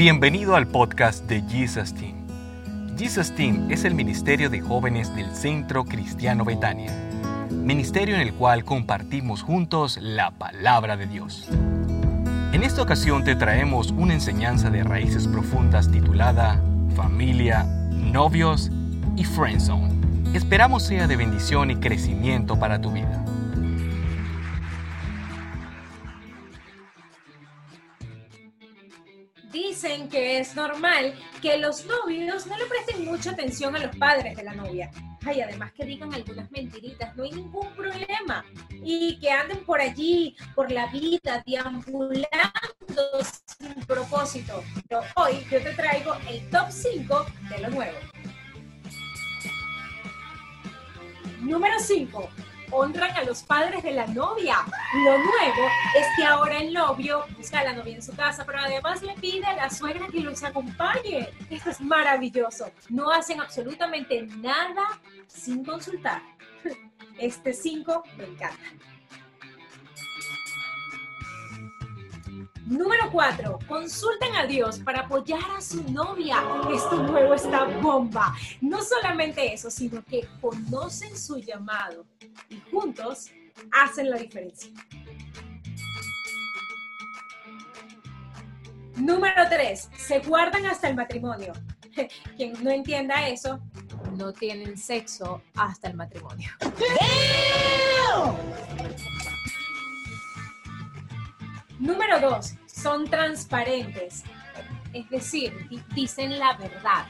Bienvenido al podcast de Jesus Team. Jesus Team es el ministerio de jóvenes del Centro Cristiano Betania, ministerio en el cual compartimos juntos la palabra de Dios. En esta ocasión te traemos una enseñanza de raíces profundas titulada Familia, Novios y Friendzone. Esperamos sea de bendición y crecimiento para tu vida. Que es normal que los novios no le presten mucha atención a los padres de la novia. Ay, además que digan algunas mentiritas, no hay ningún problema. Y que anden por allí, por la vida, deambulando sin propósito. Pero hoy yo te traigo el top 5 de lo nuevo. Número 5. Honran a los padres de la novia. Lo nuevo es que ahora el novio busca a la novia en su casa, pero además le pide a la suegra que los acompañe. Esto es maravilloso. No hacen absolutamente nada sin consultar. Este 5 me encanta. Número 4. Consulten a Dios para apoyar a su novia. Esto nuevo está bomba. No solamente eso, sino que conocen su llamado y juntos hacen la diferencia. Número 3. Se guardan hasta el matrimonio. Quien no entienda eso, no tienen sexo hasta el matrimonio. Número 2 son transparentes, es decir, dicen la verdad,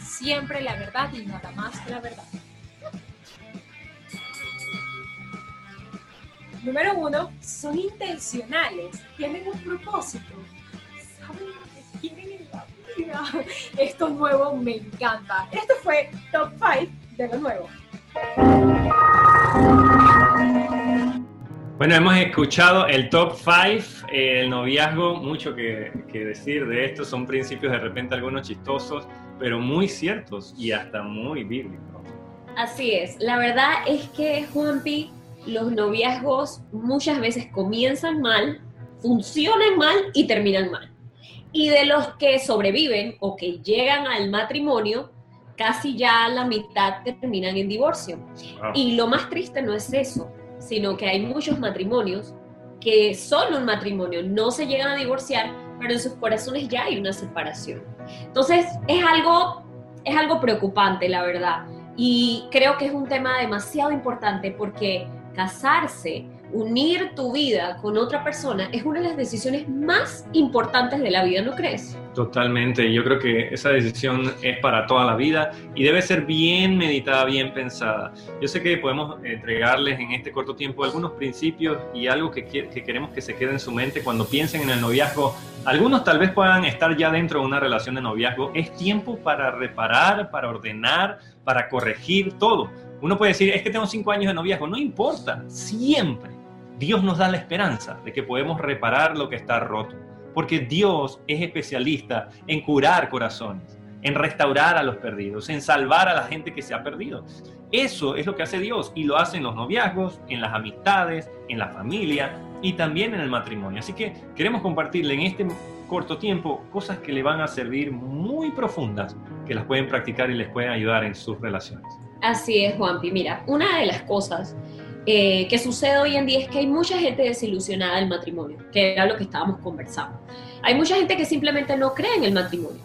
siempre la verdad y nada más la verdad. Número uno, son intencionales, tienen un propósito, saben lo que quieren en la vida. Esto nuevo me encanta. Esto fue Top 5 de lo nuevo. Bueno, hemos escuchado el top 5, el noviazgo, mucho que, decir de esto, son principios de repente algunos chistosos, pero muy ciertos y hasta muy bíblicos. Así es, la verdad es que Juanpi, los noviazgos muchas veces comienzan mal, funcionan mal y terminan mal. Y de los que sobreviven o que llegan al matrimonio, casi ya la mitad terminan en divorcio. Y lo más triste no es eso, sino que hay muchos matrimonios que son un matrimonio, no se llegan a divorciar, pero en sus corazones ya hay una separación. Entonces, es algo, es algo preocupante, la verdad. Y creo que es un tema demasiado importante porque casarse unir tu vida con otra persona es una de las decisiones más importantes de la vida, ¿no crees? Totalmente, yo creo que esa decisión es para toda la vida y debe ser bien meditada, bien pensada. Yo sé que podemos entregarles en este corto tiempo algunos principios y algo que, que queremos que se quede en su mente cuando piensen en el noviazgo. Algunos tal vez puedan estar ya dentro de una relación de noviazgo. Es tiempo para reparar, para ordenar, para corregir todo. Uno puede decir, es que tengo cinco años de noviazgo. No importa, siempre Dios nos da la esperanza de que podemos reparar lo que está roto, porque Dios es especialista en curar corazones, en restaurar a los perdidos, en salvar a la gente que se ha perdido. Eso es lo que hace Dios y lo hace en los noviazgos, en las amistades, en la familia y también en el matrimonio. Así que queremos compartirle en este corto tiempo cosas que le van a servir muy profundas, que las pueden practicar y les pueden ayudar en sus relaciones. Así es, Juanpi. Mira, una de las cosas eh, que sucede hoy en día es que hay mucha gente desilusionada del matrimonio, que era lo que estábamos conversando. Hay mucha gente que simplemente no cree en el matrimonio.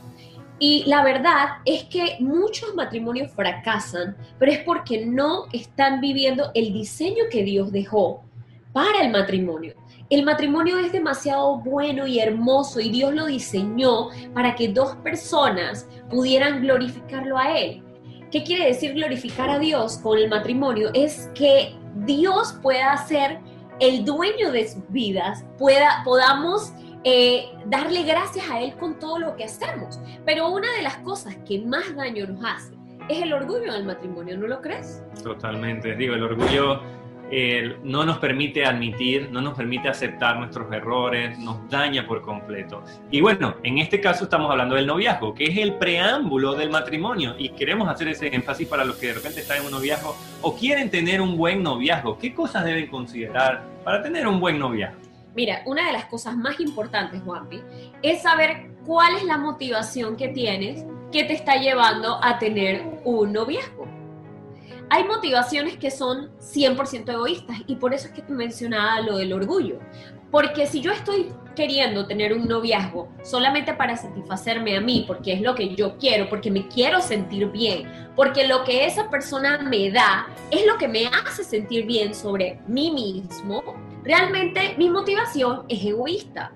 Y la verdad es que muchos matrimonios fracasan, pero es porque no están viviendo el diseño que Dios dejó para el matrimonio. El matrimonio es demasiado bueno y hermoso y Dios lo diseñó para que dos personas pudieran glorificarlo a Él. ¿Qué quiere decir glorificar a Dios con el matrimonio? Es que Dios pueda ser el dueño de sus vidas, pueda, podamos eh, darle gracias a Él con todo lo que hacemos. Pero una de las cosas que más daño nos hace es el orgullo del matrimonio, ¿no lo crees? Totalmente, digo, el orgullo no nos permite admitir, no nos permite aceptar nuestros errores, nos daña por completo. Y bueno, en este caso estamos hablando del noviazgo, que es el preámbulo del matrimonio. Y queremos hacer ese énfasis para los que de repente están en un noviazgo o quieren tener un buen noviazgo. ¿Qué cosas deben considerar para tener un buen noviazgo? Mira, una de las cosas más importantes, Juanpi, es saber cuál es la motivación que tienes que te está llevando a tener un noviazgo. Hay motivaciones que son 100% egoístas y por eso es que te mencionaba lo del orgullo. Porque si yo estoy queriendo tener un noviazgo solamente para satisfacerme a mí, porque es lo que yo quiero, porque me quiero sentir bien, porque lo que esa persona me da es lo que me hace sentir bien sobre mí mismo, realmente mi motivación es egoísta.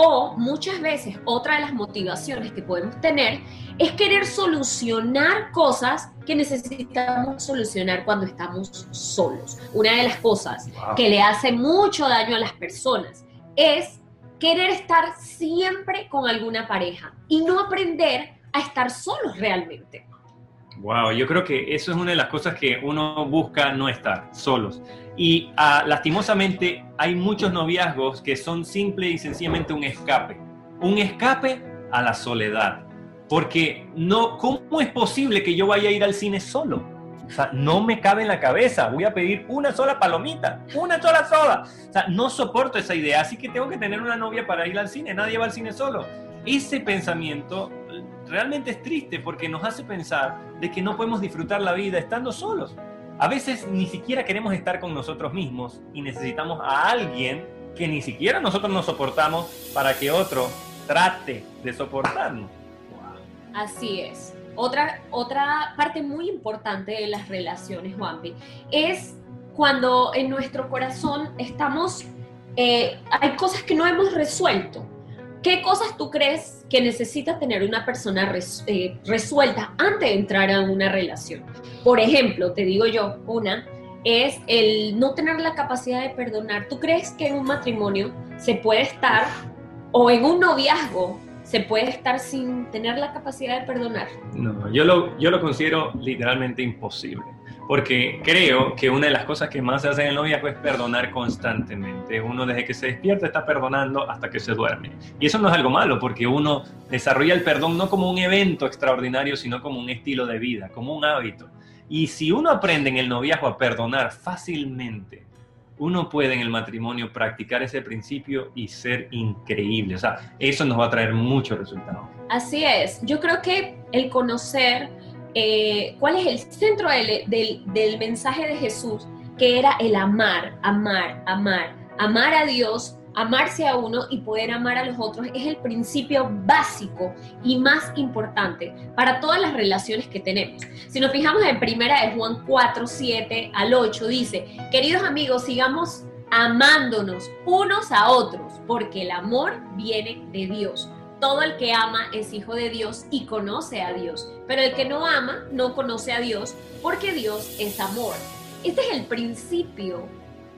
O muchas veces otra de las motivaciones que podemos tener es querer solucionar cosas que necesitamos solucionar cuando estamos solos. Una de las cosas que le hace mucho daño a las personas es querer estar siempre con alguna pareja y no aprender a estar solos realmente. Wow, yo creo que eso es una de las cosas que uno busca no estar solos. Y ah, lastimosamente hay muchos noviazgos que son simple y sencillamente un escape. Un escape a la soledad. Porque no, ¿cómo es posible que yo vaya a ir al cine solo? O sea, no me cabe en la cabeza. Voy a pedir una sola palomita, una sola sola. O sea, no soporto esa idea. Así que tengo que tener una novia para ir al cine. Nadie va al cine solo. Ese pensamiento realmente es triste porque nos hace pensar de que no podemos disfrutar la vida estando solos. A veces ni siquiera queremos estar con nosotros mismos y necesitamos a alguien que ni siquiera nosotros nos soportamos para que otro trate de soportarnos. Así es. Otra, otra parte muy importante de las relaciones, Juanpi, es cuando en nuestro corazón estamos, eh, hay cosas que no hemos resuelto ¿Qué cosas tú crees que necesita tener una persona eh, resuelta antes de entrar a una relación? Por ejemplo, te digo yo, una es el no tener la capacidad de perdonar. ¿Tú crees que en un matrimonio se puede estar o en un noviazgo se puede estar sin tener la capacidad de perdonar? No, yo lo, yo lo considero literalmente imposible porque creo que una de las cosas que más se hace en el noviazgo es perdonar constantemente. Uno desde que se despierta está perdonando hasta que se duerme. Y eso no es algo malo, porque uno desarrolla el perdón no como un evento extraordinario, sino como un estilo de vida, como un hábito. Y si uno aprende en el noviazgo a perdonar fácilmente, uno puede en el matrimonio practicar ese principio y ser increíble. O sea, eso nos va a traer muchos resultados. Así es. Yo creo que el conocer eh, cuál es el centro del, mensaje de Jesús, que era el amar, amar, amar, amar a Dios, amarse a uno y poder amar a los otros es el principio básico y más importante para todas las relaciones que tenemos. Si nos fijamos en primera de Juan 4, 7 al 8, dice, queridos amigos, sigamos amándonos unos a otros, porque el amor viene de Dios. Todo el que ama es hijo de Dios y conoce a Dios, pero el que no ama no conoce a Dios porque Dios es amor. Este es el principio,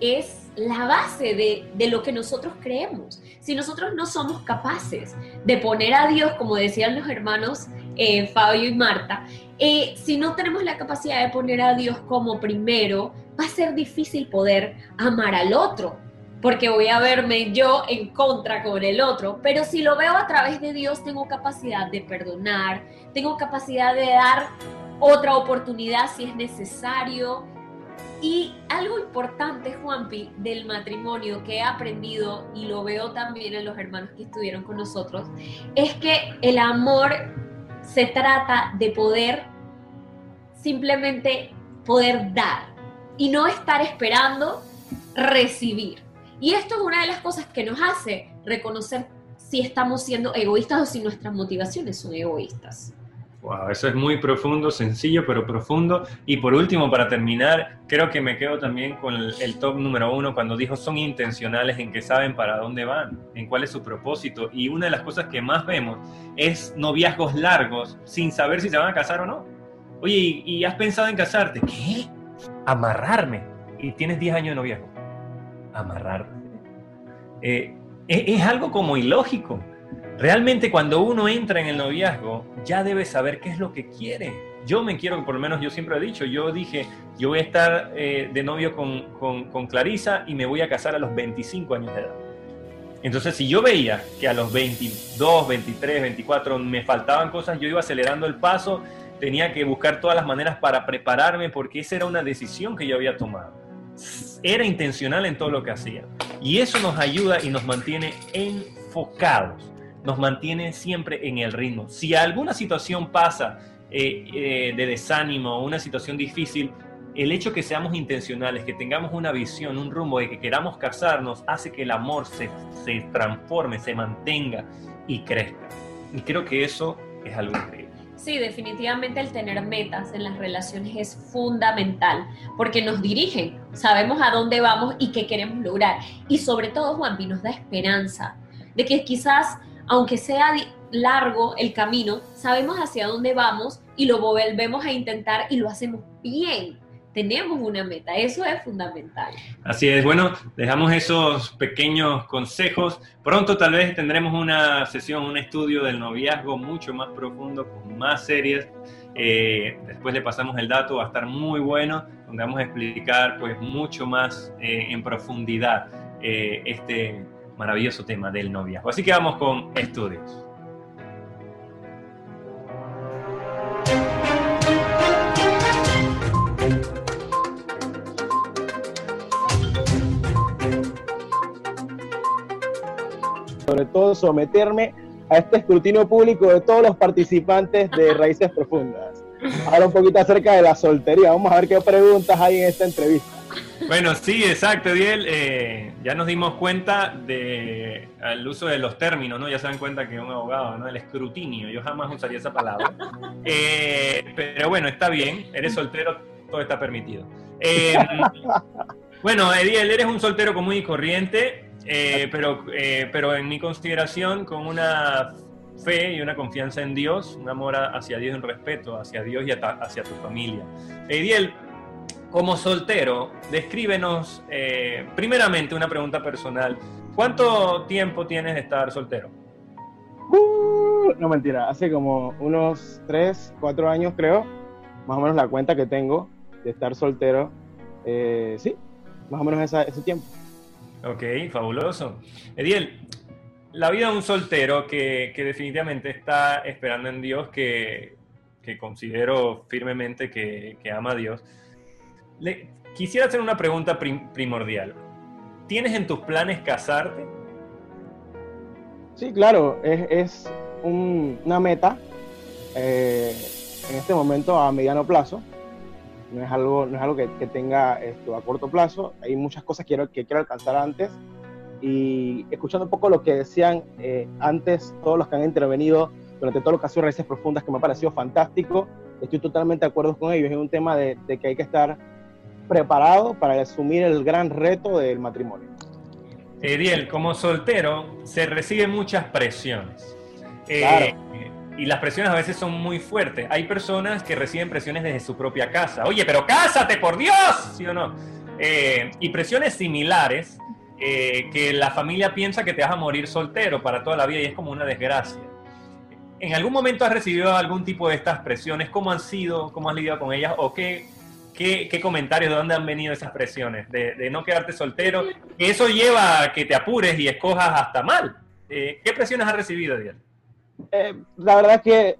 es la base de, lo que nosotros creemos. Si nosotros no somos capaces de poner a Dios, como decían los hermanos eh, Fabio y Marta, eh, si no tenemos la capacidad de poner a Dios como primero, va a ser difícil poder amar al otro porque voy a verme yo en contra con el otro, pero si lo veo a través de Dios, tengo capacidad de perdonar, tengo capacidad de dar otra oportunidad si es necesario. Y algo importante, Juanpi, del matrimonio que he aprendido y lo veo también en los hermanos que estuvieron con nosotros, es que el amor se trata de poder simplemente poder dar y no estar esperando recibir. Y esto es una de las cosas que nos hace reconocer si estamos siendo egoístas o si nuestras motivaciones son egoístas. Wow, eso es muy profundo, sencillo, pero profundo. Y por último, para terminar, creo que me quedo también con el, top número uno cuando dijo son intencionales en que saben para dónde van, en cuál es su propósito. Y una de las cosas que más vemos es noviazgos largos sin saber si se van a casar o no. Oye, ¿y, y has pensado en casarte? ¿Qué? Amarrarme. Y tienes 10 años de noviazgo amarrar. Eh, es, algo como ilógico. Realmente cuando uno entra en el noviazgo, ya debe saber qué es lo que quiere. Yo me quiero, por lo menos yo siempre he dicho, yo dije, yo voy a estar eh, de novio con, con, con Clarisa y me voy a casar a los 25 años de edad. Entonces, si yo veía que a los 22, 23, 24 me faltaban cosas, yo iba acelerando el paso, tenía que buscar todas las maneras para prepararme porque esa era una decisión que yo había tomado era intencional en todo lo que hacía. Y eso nos ayuda y nos mantiene enfocados. nos mantiene siempre en el ritmo. Si alguna situación pasa eh, eh, de desánimo, una situación difícil, el hecho que seamos intencionales, que tengamos una visión, un rumbo, de que queramos casarnos, hace que el amor se, se transforme, se mantenga y crezca. Y creo que eso es algo increíble. Sí, definitivamente el tener metas en las relaciones es fundamental porque nos dirigen, sabemos a dónde vamos y qué queremos lograr. Y sobre todo, Juanpi, nos da esperanza de que quizás, aunque sea largo el camino, sabemos hacia dónde vamos y lo volvemos a intentar y lo hacemos bien tenemos una meta, eso es fundamental. Así es, bueno, dejamos esos pequeños consejos. Pronto tal vez tendremos una sesión, un estudio del noviazgo mucho más profundo, con más series. Eh, después le pasamos el dato, va a estar muy bueno, donde vamos a explicar pues mucho más eh, en profundidad eh, este maravilloso tema del noviazgo. Así que vamos con estudios. Sobre todo someterme a este escrutinio público de todos los participantes de Raíces Profundas. Ahora un poquito acerca de la soltería. Vamos a ver qué preguntas hay en esta entrevista. Bueno, sí, exacto, Diel. Eh, ya nos dimos cuenta del uso de los términos, ¿no? Ya se dan cuenta que un abogado, ¿no? El escrutinio, yo jamás usaría esa palabra. Eh, pero bueno, está bien, eres soltero, todo está permitido. Eh, bueno, Ediel, eres un soltero común y corriente, eh, pero, eh, pero en mi consideración, con una fe y una confianza en Dios, un amor hacia Dios un respeto hacia Dios y hacia tu familia. Ediel, como soltero, descríbenos eh, primeramente una pregunta personal. ¿Cuánto tiempo tienes de estar soltero? Uh, no mentira, hace como unos 3, 4 años creo, más o menos la cuenta que tengo de estar soltero. sí, más o menos ese tiempo. Ok, fabuloso. Ediel, la vida de un soltero que, definitivamente está esperando en Dios, que, considero firmemente que, ama a Dios, le, quisiera hacer una pregunta primordial. ¿Tienes en tus planes casarte? Sí, claro, es, una meta eh, en este momento a mediano plazo no es algo, no es algo que, tenga esto a corto plazo, hay muchas cosas que quiero, que quiero alcanzar antes y escuchando un poco lo que decían eh, antes todos los que han intervenido durante todo lo que ha sido Raíces Profundas, que me ha parecido fantástico, estoy totalmente de acuerdo con ellos, es un tema de, que hay que estar preparado para asumir el gran reto del matrimonio. Ediel, como soltero se reciben muchas presiones. Eh, claro y las presiones a veces son muy fuertes. Hay personas que reciben presiones desde su propia casa. Oye, pero cásate, por Dios, ¿sí o no? Eh, y presiones similares eh, que la familia piensa que te vas a morir soltero para toda la vida y es como una desgracia. ¿En algún momento has recibido algún tipo de estas presiones? ¿Cómo han sido? ¿Cómo has lidiado con ellas? ¿O qué, qué, comentarios de dónde han venido esas presiones? De, no quedarte soltero. Eso lleva a que te apures y escojas hasta mal. Eh, ¿Qué presiones has recibido, Diana? Eh, la verdad es que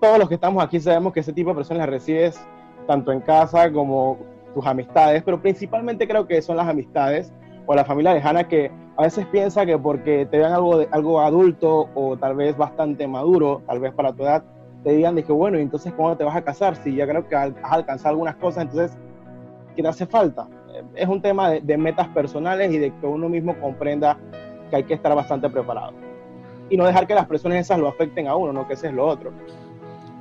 todos los que estamos aquí sabemos que ese tipo de personas las recibes tanto en casa como tus amistades, pero principalmente creo que son las amistades o la familia lejana que a veces piensa que porque te vean algo, de, algo adulto o tal vez bastante maduro, tal vez para tu edad, te digan de que bueno, entonces ¿cuándo te vas a casar? Si ya creo que has alcanzado algunas cosas, entonces, ¿qué te hace falta? Eh, es un tema de metas personales y de que uno mismo comprenda que hay que estar bastante preparado y no dejar que las presiones esas lo afecten a uno, no que ese es lo otro.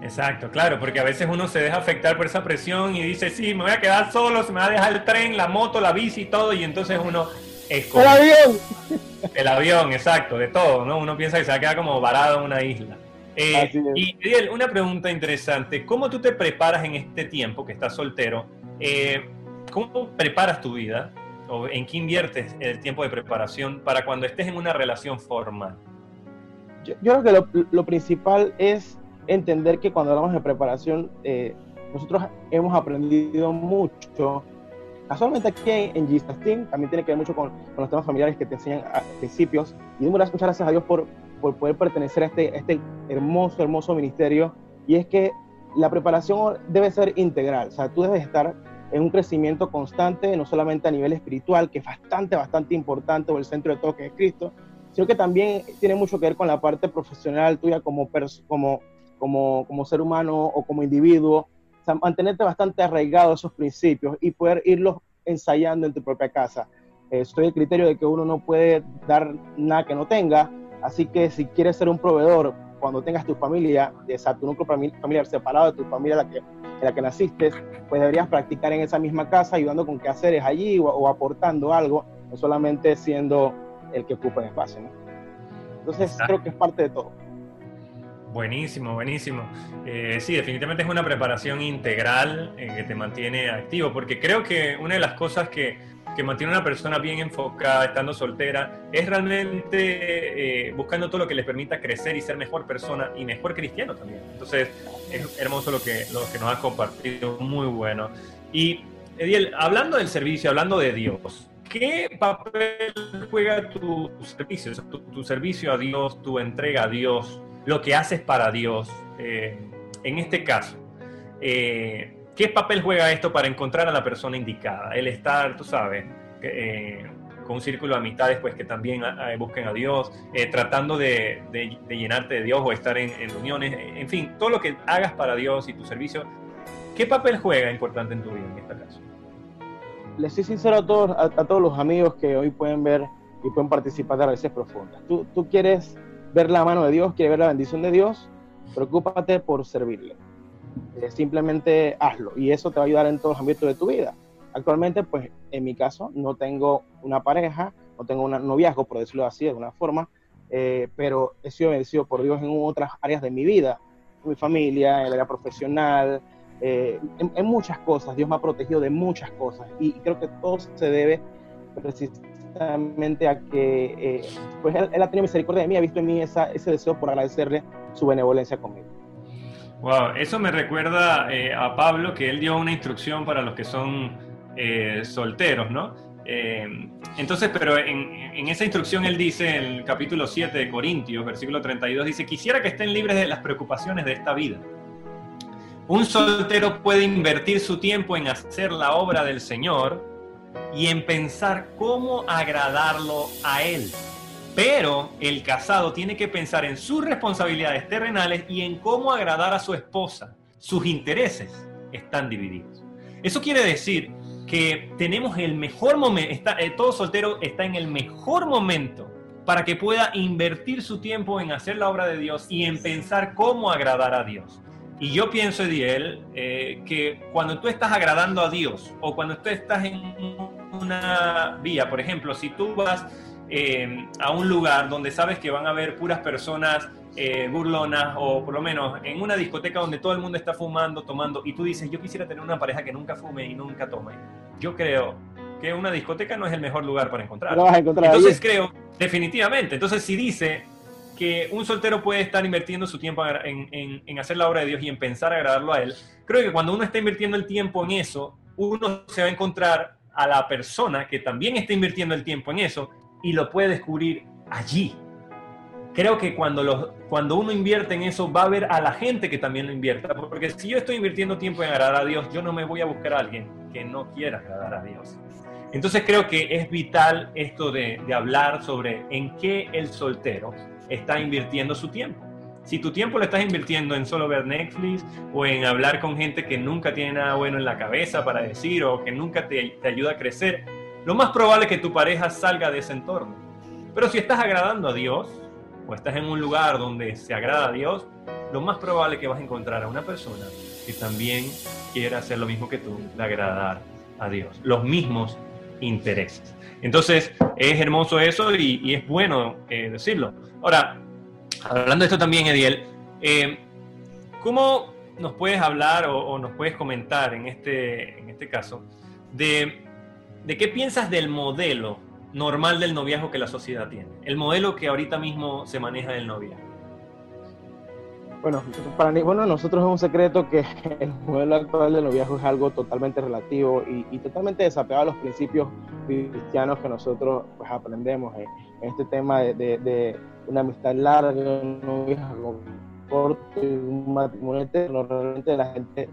Exacto, claro, porque a veces uno se deja afectar por esa presión y dice, sí, me voy a quedar solo, se me va a dejar el tren, la moto, la bici y todo, y entonces uno ¡El avión! El avión, exacto, de todo, ¿no? Uno piensa que se va a quedar como varado en una isla. Eh, y Miguel, una pregunta interesante, ¿cómo tú te preparas en este tiempo que estás soltero? Eh, ¿Cómo preparas tu vida? ¿O en qué inviertes el tiempo de preparación para cuando estés en una relación formal? Yo, creo que lo, principal es entender que cuando hablamos de preparación, eh, nosotros hemos aprendido mucho. Casualmente aquí en Jesus Team también tiene que ver mucho con, los temas familiares que te enseñan a principios. Y muchas gracias a Dios por, por poder pertenecer a este, este hermoso, hermoso ministerio. Y es que la preparación debe ser integral. O sea, tú debes estar en un crecimiento constante, no solamente a nivel espiritual, que es bastante, bastante importante, o el centro de todo que es Cristo, sino que también tiene mucho que ver con la parte profesional tuya como, como, como, como ser humano o como individuo, o sea, mantenerte bastante arraigado a esos principios y poder irlos ensayando en tu propia casa. estoy del criterio de que uno no puede dar nada que no tenga, así que si quieres ser un proveedor cuando tengas tu familia, o tu núcleo familiar separado de tu familia en la que, en la que naciste, pues deberías practicar en esa misma casa, ayudando con qué haceres allí o, aportando algo, no solamente siendo el que ocupa el espacio. Entonces creo que es parte de todo. Buenísimo, buenísimo. Eh, sí, definitivamente es una preparación integral eh, que te mantiene activo, porque creo que una de las cosas que que mantiene a una persona bien enfocada, estando soltera, es realmente eh, buscando todo lo que les permita crecer y ser mejor persona y mejor cristiano también. Entonces, es hermoso lo que, lo que nos has compartido, muy bueno. Y, Ediel, hablando del servicio, hablando de Dios, ¿qué papel juega tu, servicio? tu, servicio a Dios, tu entrega a Dios, lo que haces para Dios, eh, en este caso. Eh, ¿Qué papel juega esto para encontrar a la persona indicada? El estar, tú sabes, eh, con un círculo de amistades pues, que también ah, ah, busquen a Dios, eh, tratando de, llenarte de Dios o estar en, reuniones, en fin, todo lo que hagas para Dios y tu servicio. ¿Qué papel juega importante en tu vida en este caso? Les soy sincero a todos, a, todos los amigos que hoy pueden ver y pueden participar de raíces profundas. Tú, tú quieres ver la mano de Dios, quieres ver la bendición de Dios, preocúpate por servirle eh, simplemente hazlo y eso te va a ayudar en todos los ámbitos de tu vida. Actualmente, pues en mi caso, no tengo una pareja, no tengo un noviazgo, por decirlo así, de alguna forma, eh, pero he sido bendecido por Dios en otras áreas de mi vida, mi familia, en el área profesional, eh, en, muchas cosas. Dios me ha protegido de muchas cosas y, creo que todo se debe precisamente a que pues él, ha tenido misericordia de mí, ha visto en mí ese deseo por agradecerle su benevolencia conmigo. Wow, eso me recuerda eh, a Pablo que él dio una instrucción para los que son eh, solteros, ¿no? Eh, entonces, pero en, esa instrucción él dice en el capítulo 7 de Corintios, versículo 32, dice, quisiera que estén libres de las preocupaciones de esta vida. Un soltero puede invertir su tiempo en hacer la obra del Señor y en pensar cómo agradarlo a Él. Pero el casado tiene que pensar en sus responsabilidades terrenales y en cómo agradar a su esposa. Sus intereses están divididos. Eso quiere decir que tenemos el mejor momento, eh, todo soltero está en el mejor momento para que pueda invertir su tiempo en hacer la obra de Dios y en pensar cómo agradar a Dios. Y yo pienso, Ediel, eh, que cuando tú estás agradando a Dios o cuando tú estás en una vía, por ejemplo, si tú vas eh, a un lugar donde sabes que van a haber puras personas eh, burlonas o por lo menos en una discoteca donde todo el mundo está fumando, tomando y tú dices, yo quisiera tener una pareja que nunca fume y nunca tome. Yo creo que una discoteca no es el mejor lugar para encontrar. Entonces creo, definitivamente, entonces si dice que un soltero puede estar invirtiendo su tiempo en, en, hacer la obra de Dios y en pensar agradarlo a Él, creo que cuando uno está invirtiendo el tiempo en eso, uno se va a encontrar a la persona que también está invirtiendo el tiempo en eso y lo puede descubrir allí. Creo que cuando, los, cuando uno invierte en eso, va a ver a la gente que también lo invierta. Porque si yo estoy invirtiendo tiempo en agradar a Dios, yo no me voy a buscar a alguien que no quiera agradar a Dios. Entonces creo que es vital esto de, de hablar sobre en qué el soltero está invirtiendo su tiempo. Si tu tiempo lo estás invirtiendo en solo ver Netflix o en hablar con gente que nunca tiene nada bueno en la cabeza para decir o que nunca te, te ayuda a crecer, lo más probable es que tu pareja salga de ese entorno. Pero si estás agradando a Dios, o estás en un lugar donde se agrada a Dios, lo más probable es que vas a encontrar a una persona que también quiera hacer lo mismo que tú, de agradar a Dios. Los mismos intereses. Entonces, es hermoso eso y, es bueno eh, decirlo. Ahora, hablando de esto también, Ediel, eh, ¿cómo nos puedes hablar o, o, nos puedes comentar en este, en este caso de ¿de qué piensas del modelo normal del noviazgo que la sociedad tiene? El modelo que ahorita mismo se maneja del noviazgo. Bueno, para nosotros es un secreto que el modelo actual del noviazgo es algo totalmente relativo y, totalmente desapegado a los principios cristianos que nosotros pues, aprendemos en, este tema de, una amistad larga, un noviazgo corto, un matrimonio eterno. Realmente la gente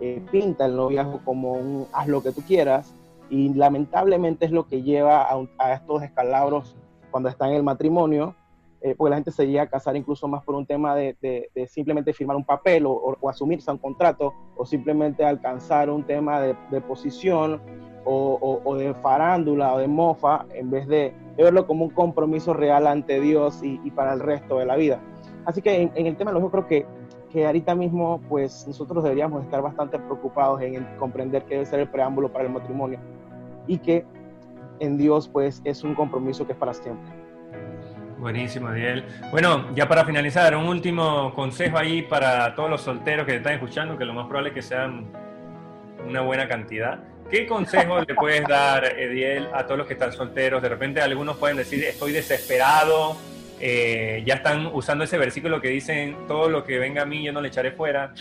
eh, pinta el noviazgo como un haz lo que tú quieras y lamentablemente es lo que lleva a, estos escalabros cuando está en el matrimonio, eh, porque la gente se llega a casar incluso más por un tema de, de, simplemente firmar un papel o, o, asumirse a un contrato o simplemente alcanzar un tema de, de posición o, o, de farándula o de mofa en vez de, verlo como un compromiso real ante Dios y, y para el resto de la vida. Así que en, en el tema de los creo que, que ahorita mismo pues nosotros deberíamos estar bastante preocupados en comprender que debe ser el preámbulo para el matrimonio y que en Dios pues es un compromiso que es para siempre. Buenísimo, Diel. Bueno, ya para finalizar, un último consejo ahí para todos los solteros que están escuchando, que lo más probable es que sean una buena cantidad. ¿Qué consejo le puedes dar, Ediel, a todos los que están solteros? De repente algunos pueden decir, estoy desesperado, eh, ya están usando ese versículo que dicen, todo lo que venga a mí yo no le echaré fuera.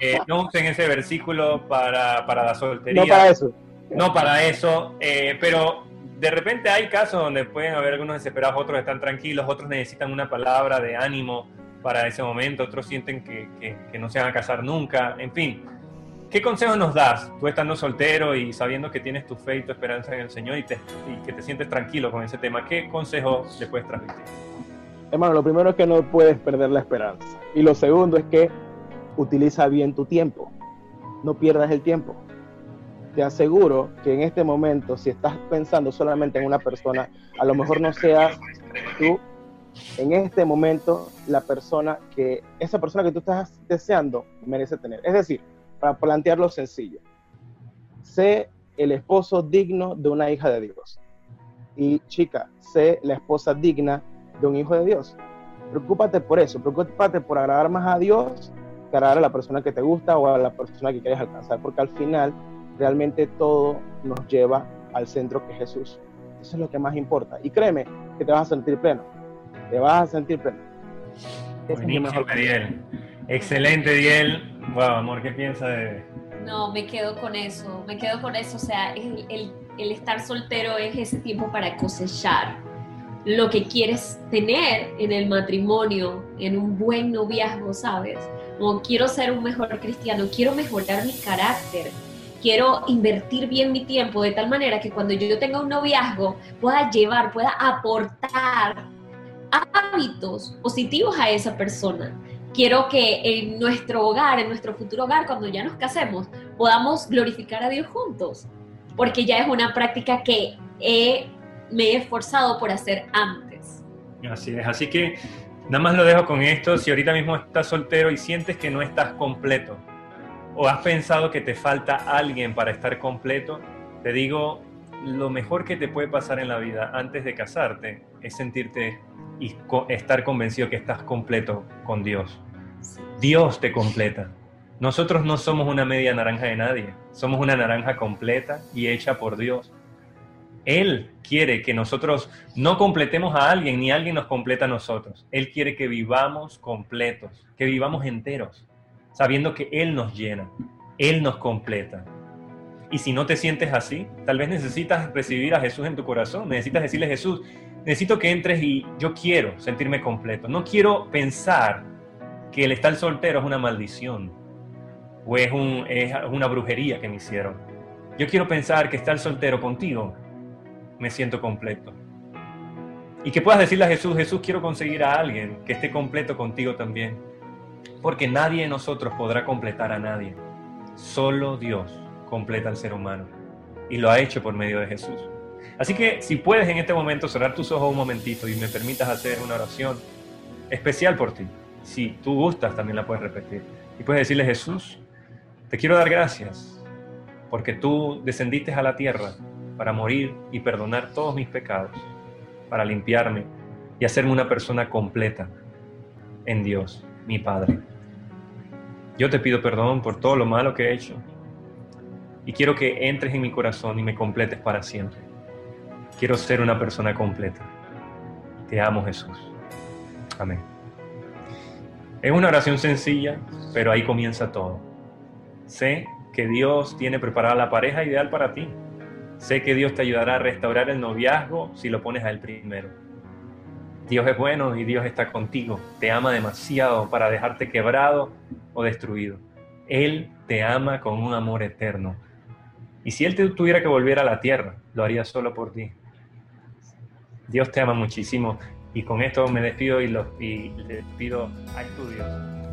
Eh, no usen ese versículo para, para, la soltería. No para eso. No para eso, eh, pero de repente hay casos donde pueden haber algunos desesperados, otros están tranquilos, otros necesitan una palabra de ánimo para ese momento, otros sienten que, que, no se van a casar nunca, en fin. ¿Qué consejo nos das, tú estando soltero y sabiendo que tienes tu fe y tu esperanza en el Señor y, y que te sientes tranquilo con ese tema? ¿Qué consejo le puedes transmitir? Hermano, lo primero es que no puedes perder la esperanza. Y lo segundo es que utiliza bien tu tiempo. No pierdas el tiempo te aseguro que en este momento, si estás pensando solamente en una persona, a lo mejor no seas tú en este momento la persona que, esa persona que tú estás deseando merece tener. Es decir, para plantearlo sencillo, sé el esposo digno de una hija de Dios. Y chica, sé la esposa digna de un hijo de Dios. Preocúpate por eso, preocúpate por agradar más a Dios que agradar a la persona que te gusta o a la persona que quieres alcanzar, porque al final realmente todo nos lleva al centro que es Jesús. Eso es lo que más importa. Y créeme que te vas a sentir pleno. Te vas a sentir pleno. Buenísimo, Diel. Excelente, Diel. Wow, amor, ¿qué piensas de...? No, me quedo con eso, me quedo con eso. O sea, el, el, el estar soltero es ese tiempo para cosechar lo que quieres tener en el matrimonio, en un buen noviazgo, ¿sabes? O quiero ser un mejor cristiano, quiero mejorar mi carácter, quiero invertir bien mi tiempo de tal manera que cuando yo tenga un noviazgo pueda llevar, pueda aportar hábitos positivos a esa persona. Quiero que en nuestro hogar, en nuestro futuro hogar, cuando ya nos casemos, podamos glorificar a Dios juntos, porque ya es una práctica que me he esforzado por hacer antes. Así es, así que nada más lo dejo con esto, si ahorita mismo estás soltero y sientes que no estás completo, o has pensado que te falta alguien para estar completo, te digo, lo mejor que te puede pasar en la vida antes de casarte es sentirte y estar convencido que estás completo con Dios. Dios te completa. Nosotros no somos una media naranja de nadie, somos una naranja completa y hecha por Dios. Él quiere que nosotros no completemos a alguien, ni alguien nos completa a nosotros. Él quiere que vivamos completos, que vivamos enteros sabiendo que Él nos llena, Él nos completa. Y si no te sientes así, tal vez necesitas recibir a Jesús en tu corazón, necesitas decirle Jesús, necesito que entres y yo quiero sentirme completo. No quiero pensar que el estar soltero es una maldición o es, es una brujería que me hicieron. Yo quiero pensar que estar soltero contigo me siento completo. Y que puedas decirle a Jesús, Jesús, quiero conseguir a alguien que esté completo contigo también porque nadie de nosotros podrá completar a nadie. Solo Dios completa al ser humano y lo ha hecho por medio de Jesús. Así que si puedes en este momento cerrar tus ojos un momentito y me permitas hacer una oración especial por ti, si tú gustas también la puedes repetir. Y puedes decirle Jesús, te quiero dar gracias porque tú descendiste a la tierra para morir y perdonar todos mis pecados, para limpiarme y hacerme una persona completa en Dios, mi Padre. Yo te pido perdón por todo lo malo que he hecho y quiero que entres en mi corazón y me completes para siempre. Quiero ser una persona completa. Te amo Jesús. Amén. Es una oración sencilla, pero ahí comienza todo. Sé que Dios tiene preparada la pareja ideal para ti. Sé que Dios te ayudará a restaurar el noviazgo si lo pones a Él primero. Dios es bueno y Dios está contigo. Te ama demasiado para dejarte quebrado o destruido. Él te ama con un amor eterno. Y si Él te tuviera que volver a la tierra, lo haría solo por ti. Dios te ama muchísimo. Y con esto me despido y, los, y les pido a estudios.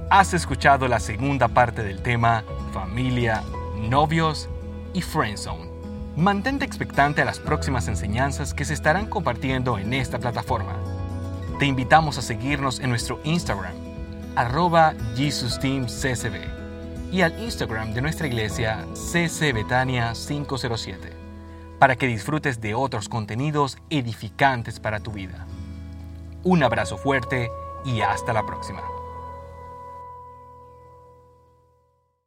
Has escuchado la segunda parte del tema familia, novios y friendzone. Mantente expectante a las próximas enseñanzas que se estarán compartiendo en esta plataforma. Te invitamos a seguirnos en nuestro Instagram, arroba JesusTeamCCB, y al Instagram de nuestra iglesia CCBetania 507, para que disfrutes de otros contenidos edificantes para tu vida. Un abrazo fuerte y hasta la próxima.